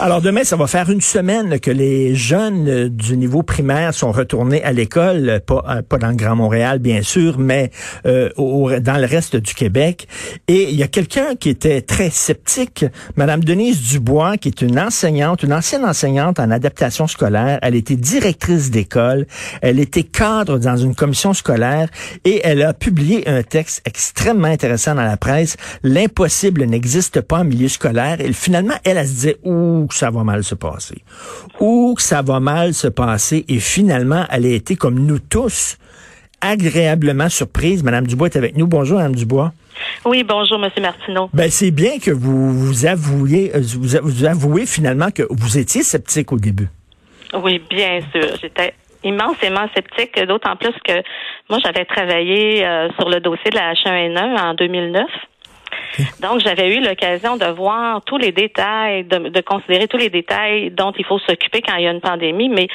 Alors demain, ça va faire une semaine que les jeunes euh, du niveau primaire sont retournés à l'école, pas, euh, pas dans le Grand Montréal bien sûr, mais euh, au, dans le reste du Québec. Et il y a quelqu'un qui était très sceptique, Madame Denise Dubois, qui est une enseignante, une ancienne enseignante en adaptation scolaire. Elle était directrice d'école, elle était cadre dans une commission scolaire et elle a publié un texte extrêmement intéressant dans la presse. L'impossible n'existe pas en milieu scolaire. Et finalement, elle, elle se disait, que ça va mal se passer. Ou que ça va mal se passer. Et finalement, elle a été, comme nous tous, agréablement surprise. Madame Dubois est avec nous. Bonjour, Madame Dubois. Oui, bonjour, Monsieur Martineau. Ben, c'est bien que vous vous avouiez, euh, vous, vous avouez finalement que vous étiez sceptique au début. Oui, bien sûr. J'étais immensément sceptique, d'autant plus que moi, j'avais travaillé euh, sur le dossier de la H1N1 en 2009. Donc, j'avais eu l'occasion de voir tous les détails, de, considérer tous les détails dont il faut s'occuper quand il y a une pandémie. Mais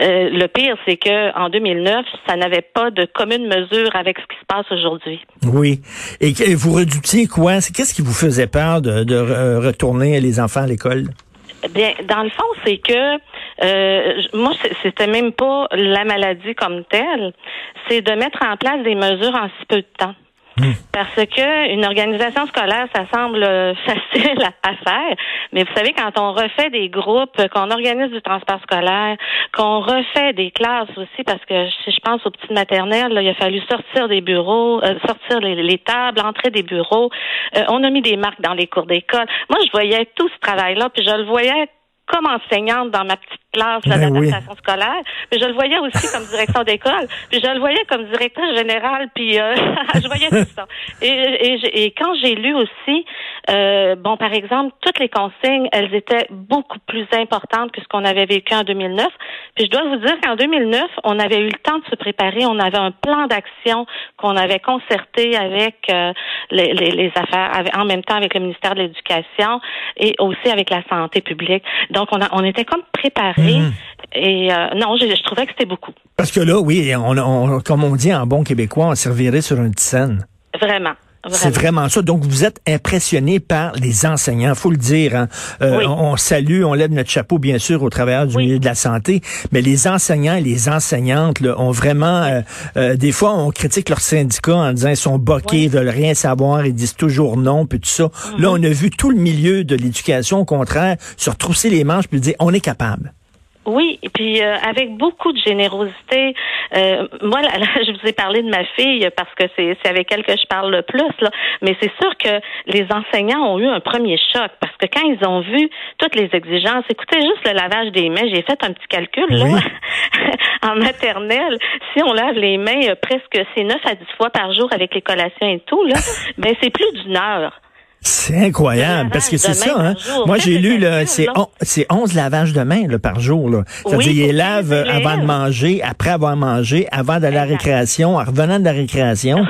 euh, le pire, c'est que en 2009, ça n'avait pas de commune mesure avec ce qui se passe aujourd'hui. Oui. Et vous redoutiez quoi? Qu'est-ce qui vous faisait peur de, de retourner les enfants à l'école? Bien, dans le fond, c'est que euh, moi, c'était même pas la maladie comme telle, c'est de mettre en place des mesures en si peu de temps. Parce que une organisation scolaire, ça semble facile à, faire, mais vous savez, quand on refait des groupes, qu'on organise du transport scolaire, qu'on refait des classes aussi, parce que si je pense aux petites maternelles, il a fallu sortir des bureaux, euh, sortir les, tables, entrer des bureaux. Euh, on a mis des marques dans les cours d'école. Moi, je voyais tout ce travail-là, puis je le voyais comme enseignante dans ma petite classe ben d'adaptation scolaire, mais je le voyais aussi comme direction d'école, puis je le voyais comme directeur général, puis euh, je voyais tout ça. Et, et, et quand j'ai lu aussi, euh, bon, par exemple, toutes les consignes, elles étaient beaucoup plus importantes que ce qu'on avait vécu en 2009. Puis je dois vous dire qu'en 2009, on avait eu le temps de se préparer, on avait un plan d'action qu'on avait concerté avec euh, les, les, les, affaires, en même temps avec le ministère de l'Éducation et aussi avec la santé publique. Donc, on, a, on était comme préparés. Mhm. Et euh, non, je, trouvais que c'était beaucoup. Parce que là, oui, on, comme on dit en bon québécois, on servirait sur une scène. Vraiment. C'est vraiment ça. Donc, vous êtes impressionné par les enseignants, faut le dire. Hein. Euh, on, salue, on lève notre chapeau, bien sûr, au travers du milieu de la santé, mais les enseignants et les enseignantes là, ont vraiment... Euh, euh, des fois, on critique leurs syndicats en disant ils sont boqués, ils veulent rien savoir, ils disent toujours non, puis tout ça. Là, mhm. on a vu tout le milieu de l'éducation, au contraire, se retrousser les manches puis dire on est capable. Oui, et puis euh, avec beaucoup de générosité. Euh, moi, là, je vous ai parlé de ma fille parce que c'est avec elle que je parle le plus, là. mais c'est sûr que les enseignants ont eu un premier choc parce que quand ils ont vu toutes les exigences, écoutez juste le lavage des mains, j'ai fait un petit calcul là, en maternelle. Si on lave les mains euh, presque c'est 9 à 10 fois par jour avec les collations et tout, là, ben c'est plus d'une heure. C'est incroyable, parce que c'est ça. Hein? Moi, j'ai lu, c'est c'est 11 lavages de mains là, par jour. C'est-à-dire, ils lavent avant de manger, après avoir mangé, avant d'aller à la récréation, en revenant de la récréation.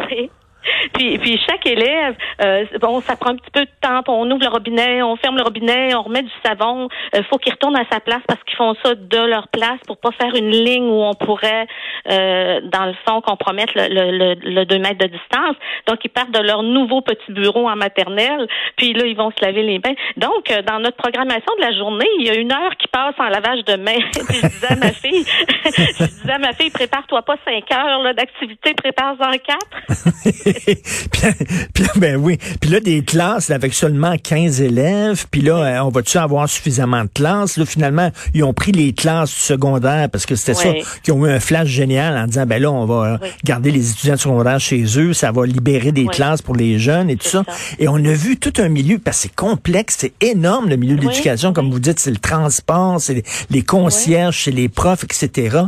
Puis, puis chaque élève, euh, bon, ça prend un petit peu de temps. On ouvre le robinet, on ferme le robinet, on remet du savon. Il euh, faut qu'ils retournent à sa place parce qu'ils font ça de leur place pour pas faire une ligne où on pourrait, euh, dans le fond, compromettre le, le, le, 2 mètres de distance. Donc, ils partent de leur nouveau petit bureau en maternelle. Puis là, ils vont se laver les mains. Donc, euh, dans notre programmation de la journée, il y a une heure qui passe en lavage de mains. puis je disais à ma fille, je disais à ma fille, prépare-toi pas cinq heures d'activité, prépare-en quatre. puis, ben oui. Puis là, des classes avec seulement 15 élèves. Puis là, euh, on va-tu avoir suffisamment de classes? Là, finalement, ils ont pris les classes secondaires parce que c'était ça qui ont eu un flash génial en disant, ben là, on va garder les étudiants secondaires chez eux. Ça va libérer des classes pour les jeunes et tout ça. Et on a vu tout un milieu, parce que c'est complexe, c'est énorme, le milieu de l'éducation. Comme vous dites, c'est le transport, c'est les, concierges, c'est les profs, etc.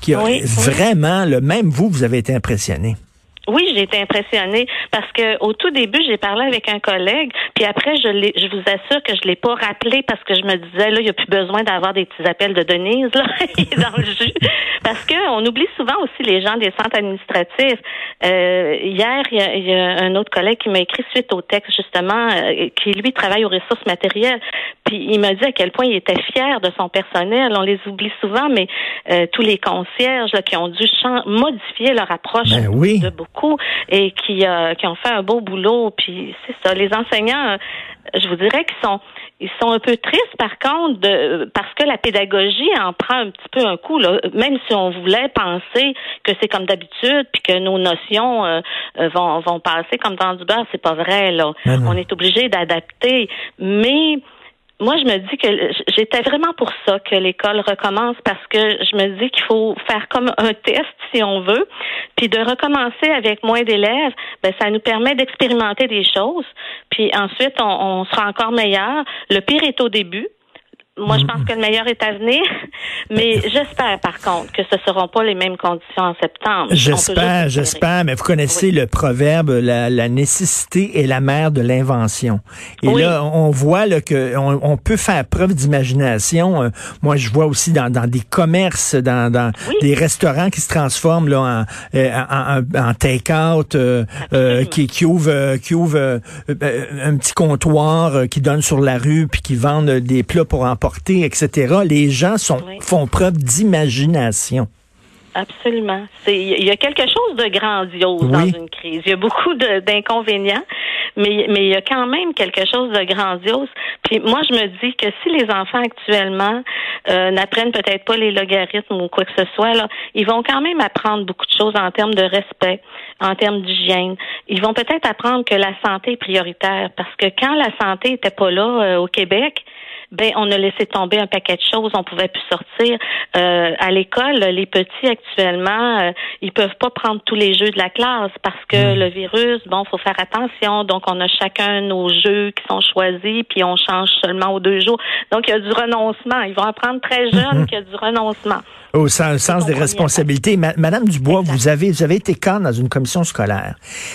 Qui a vraiment, le même vous, vous avez été impressionné. Oui, j'ai été impressionnée parce que au tout début, j'ai parlé avec un collègue, puis après, je l'ai, je vous assure que je l'ai pas rappelé parce que je me disais là, il n'y a plus besoin d'avoir des petits appels de Denise là dans le jus, parce que on oublie souvent aussi les gens des centres administratifs. Euh, hier, il y, a, un autre collègue qui m'a écrit suite au texte justement, euh, qui lui travaille aux ressources matérielles. Puis il m'a dit à quel point il était fier de son personnel. On les oublie souvent, mais euh, tous les concierges là, qui ont dû modifier leur approche ben de beaucoup et qui, euh, qui ont fait un beau boulot. Puis c'est ça, les enseignants, je vous dirais qu'ils sont ils sont un peu tristes par contre de parce que la pédagogie en prend un petit peu un coup là. Même si on voulait penser que c'est comme d'habitude puis que nos notions euh, vont vont passer comme dans du beurre, c'est pas vrai là. On est obligé d'adapter, mais moi, je me dis que j'étais vraiment pour ça que l'école recommence parce que je me dis qu'il faut faire comme un test si on veut, puis de recommencer avec moins d'élèves, ben ça nous permet d'expérimenter des choses, puis ensuite on, on sera encore meilleur. Le pire est au début. Moi, je pense mm. que le meilleur est à venir, mais j'espère par contre que ce ne seront pas les mêmes conditions en septembre. J'espère, j'espère, mais vous connaissez le proverbe la, la, nécessité est la mère de l'invention. Et là, on voit là, que on, peut faire preuve d'imagination. Euh, moi, je vois aussi dans, dans des commerces, dans, dans des restaurants qui se transforment là en, euh, en, en, take-out, euh, qui, qui ouvrent qui ouvre un petit comptoir qui donne sur la rue puis qui vendent des plats pour en etc. Les gens sont, font preuve d'imagination. Absolument. Il y a quelque chose de grandiose dans une crise. Il y a beaucoup d'inconvénients, mais mais il y a quand même quelque chose de grandiose. Puis moi, je me dis que si les enfants actuellement euh, n'apprennent peut-être pas les logarithmes ou quoi que ce soit, là, ils vont quand même apprendre beaucoup de choses en termes de respect, en termes d'hygiène. Ils vont peut-être apprendre que la santé est prioritaire parce que quand la santé était pas là euh, au Québec, ben on a laissé tomber un paquet de choses, on pouvait plus sortir. Euh, à l'école, les petits actuellement, euh, ils peuvent pas prendre tous les jeux de la classe parce que hmm. le virus, bon, faut faire attention. Donc on a chacun nos jeux qui sont choisis, puis on change seulement aux deux jours. Donc il y a du renoncement. Ils vont apprendre très jeunes qu'il y a du renoncement. Au sens, des responsabilités. Madame Dubois, vous avez, vous avez été cadre dans une commission scolaire.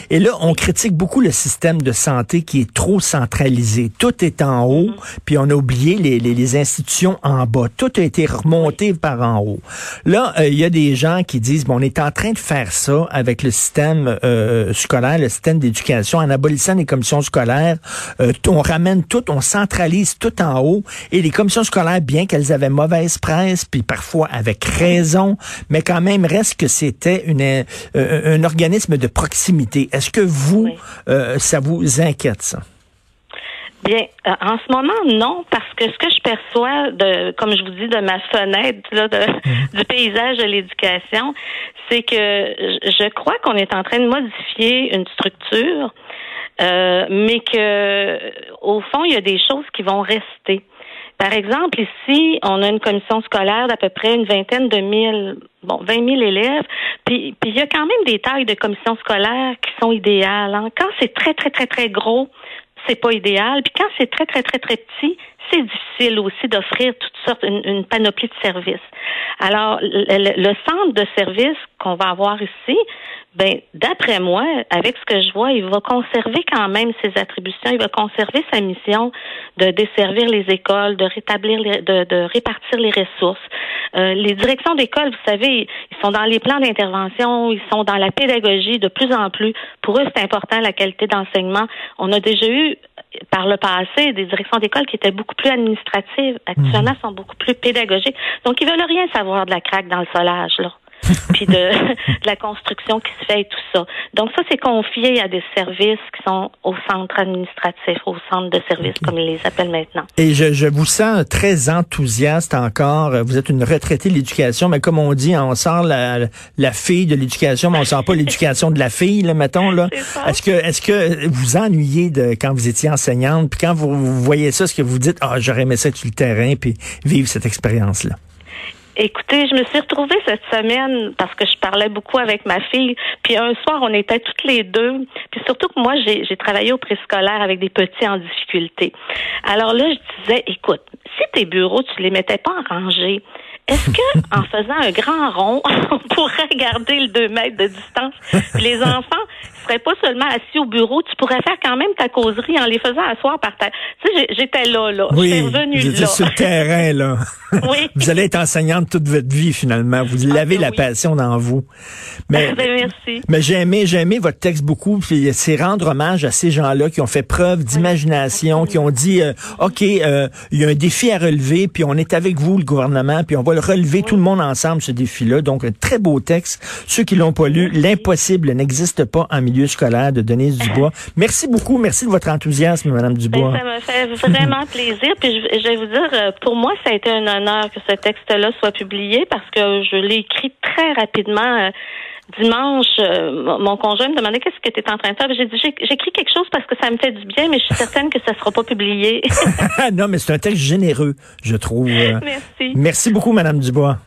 Et là, on critique beaucoup le système de santé qui est trop centralisé. Tout est en haut, mm-hmm. puis on a oublié les, les, les, institutions en bas. Tout a été remonté par en haut. Là, euh, il y a des gens qui disent, bon, on est en train de faire ça avec le système euh, scolaire, le système d'éducation, en abolissant les commissions scolaires. Euh, on ramène tout, on centralise tout en haut. Et les commissions scolaires, bien qu'elles avaient mauvaise presse, puis parfois avec raison, mais quand même reste que c'était une, un organisme de proximité. Est-ce que vous, ça vous inquiète, ça? Bien, euh, en ce moment, non, parce que ce que je perçois de, comme je vous dis, de ma fenêtre là, mhm. du paysage de l'éducation, c'est que je crois qu'on est en train de modifier une structure, mais que au fond, il y a des choses qui vont rester. Par exemple, ici, on a une commission scolaire d'à peu près une vingtaine de mille, bon, vingt mille élèves. Puis, puis il y a quand même des tailles de commissions scolaires qui sont idéales. Hein. Quand c'est très, très, très, très gros, c'est pas idéal. Puis quand c'est très, très, très, très petit, c'est difficile aussi d'offrir toutes sortes, une, panoplie de services. Alors, le centre de services qu'on va avoir ici, ben, d'après moi, avec ce que je vois, il va conserver quand même ses attributions, il va conserver sa mission de desservir les écoles, de rétablir, les, de, de, répartir les ressources. Euh, les directions d'école, vous savez, ils sont dans les plans d'intervention, ils sont dans la pédagogie de plus en plus. Pour eux, c'est important la qualité d'enseignement. On a déjà eu par le passé des directions d'école qui étaient beaucoup plus administratives. Actuellement, mhm. sont beaucoup plus pédagogiques. Donc, ils veulent rien savoir de la craque dans le solage, là. puis de, de, la construction qui se fait et tout ça. Donc ça, c'est confié à des services qui sont au centre administratif, au centre de services, comme ils les appellent maintenant. Et je, je, vous sens très enthousiaste encore. Vous êtes une retraitée de l'éducation, mais comme on dit, on sort la, la fille de l'éducation, mais on sort pas l'éducation de la fille, là, mettons. Là. Est-ce que, est-ce que vous ennuyez de quand vous étiez enseignante, puis quand vous, vous voyez ça, est-ce que vous dites, ah, j'aurais aimé ça sur le terrain, puis vivre cette expérience-là? Écoutez, je me suis retrouvée cette semaine parce que je parlais beaucoup avec ma fille. Puis un soir, on était toutes les deux. Puis surtout que moi, j'ai travaillé au préscolaire avec des petits en difficulté. Alors là, je disais, écoute, si tes bureaux, tu les mettais pas en rangée, est-ce que en faisant un grand rond, on pourrait garder le 2 mètres de distance? les enfants, tu serais pas seulement assis au bureau, tu pourrais faire quand même ta causerie en les faisant asseoir par terre. Tu sais, j'étais là, là. Oui, J'étais sur le terrain, là. Oui. Vous allez être enseignante toute votre vie, finalement. Vous l'avez Ah, la oui. passion dans vous. Mais, Ben, merci. mais j'ai aimé, j'ai aimé votre texte beaucoup. puis C'est rendre hommage à ces gens-là qui ont fait preuve d'imagination, qui ont dit, euh, OK, euh, il y a un défi à relever, puis on est avec vous, le gouvernement, puis on va le relever tout le monde ensemble, ce défi-là. Donc, un très beau texte. Ceux qui l'ont pas lu, L'impossible n'existe pas en milieu scolaire de Denise Dubois. Merci beaucoup. Merci de votre enthousiasme, Madame Dubois. Ben, ça me fait vraiment plaisir. Puis je, je vais vous dire, euh, pour moi, ça a été un honneur que ce texte-là soit publié parce que je l'ai écrit très rapidement. euh, Dimanche, euh, mon- conjoint me demandait qu'est-ce que tu es en train de faire. J'ai dit j'écris quelque chose parce que ça me fait du bien, mais je suis certaine que ça sera pas publié. non, mais c'est un texte généreux, je trouve. Merci. Merci beaucoup, Madame Dubois.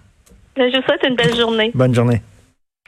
Je vous souhaite une belle journée. Bonne journée.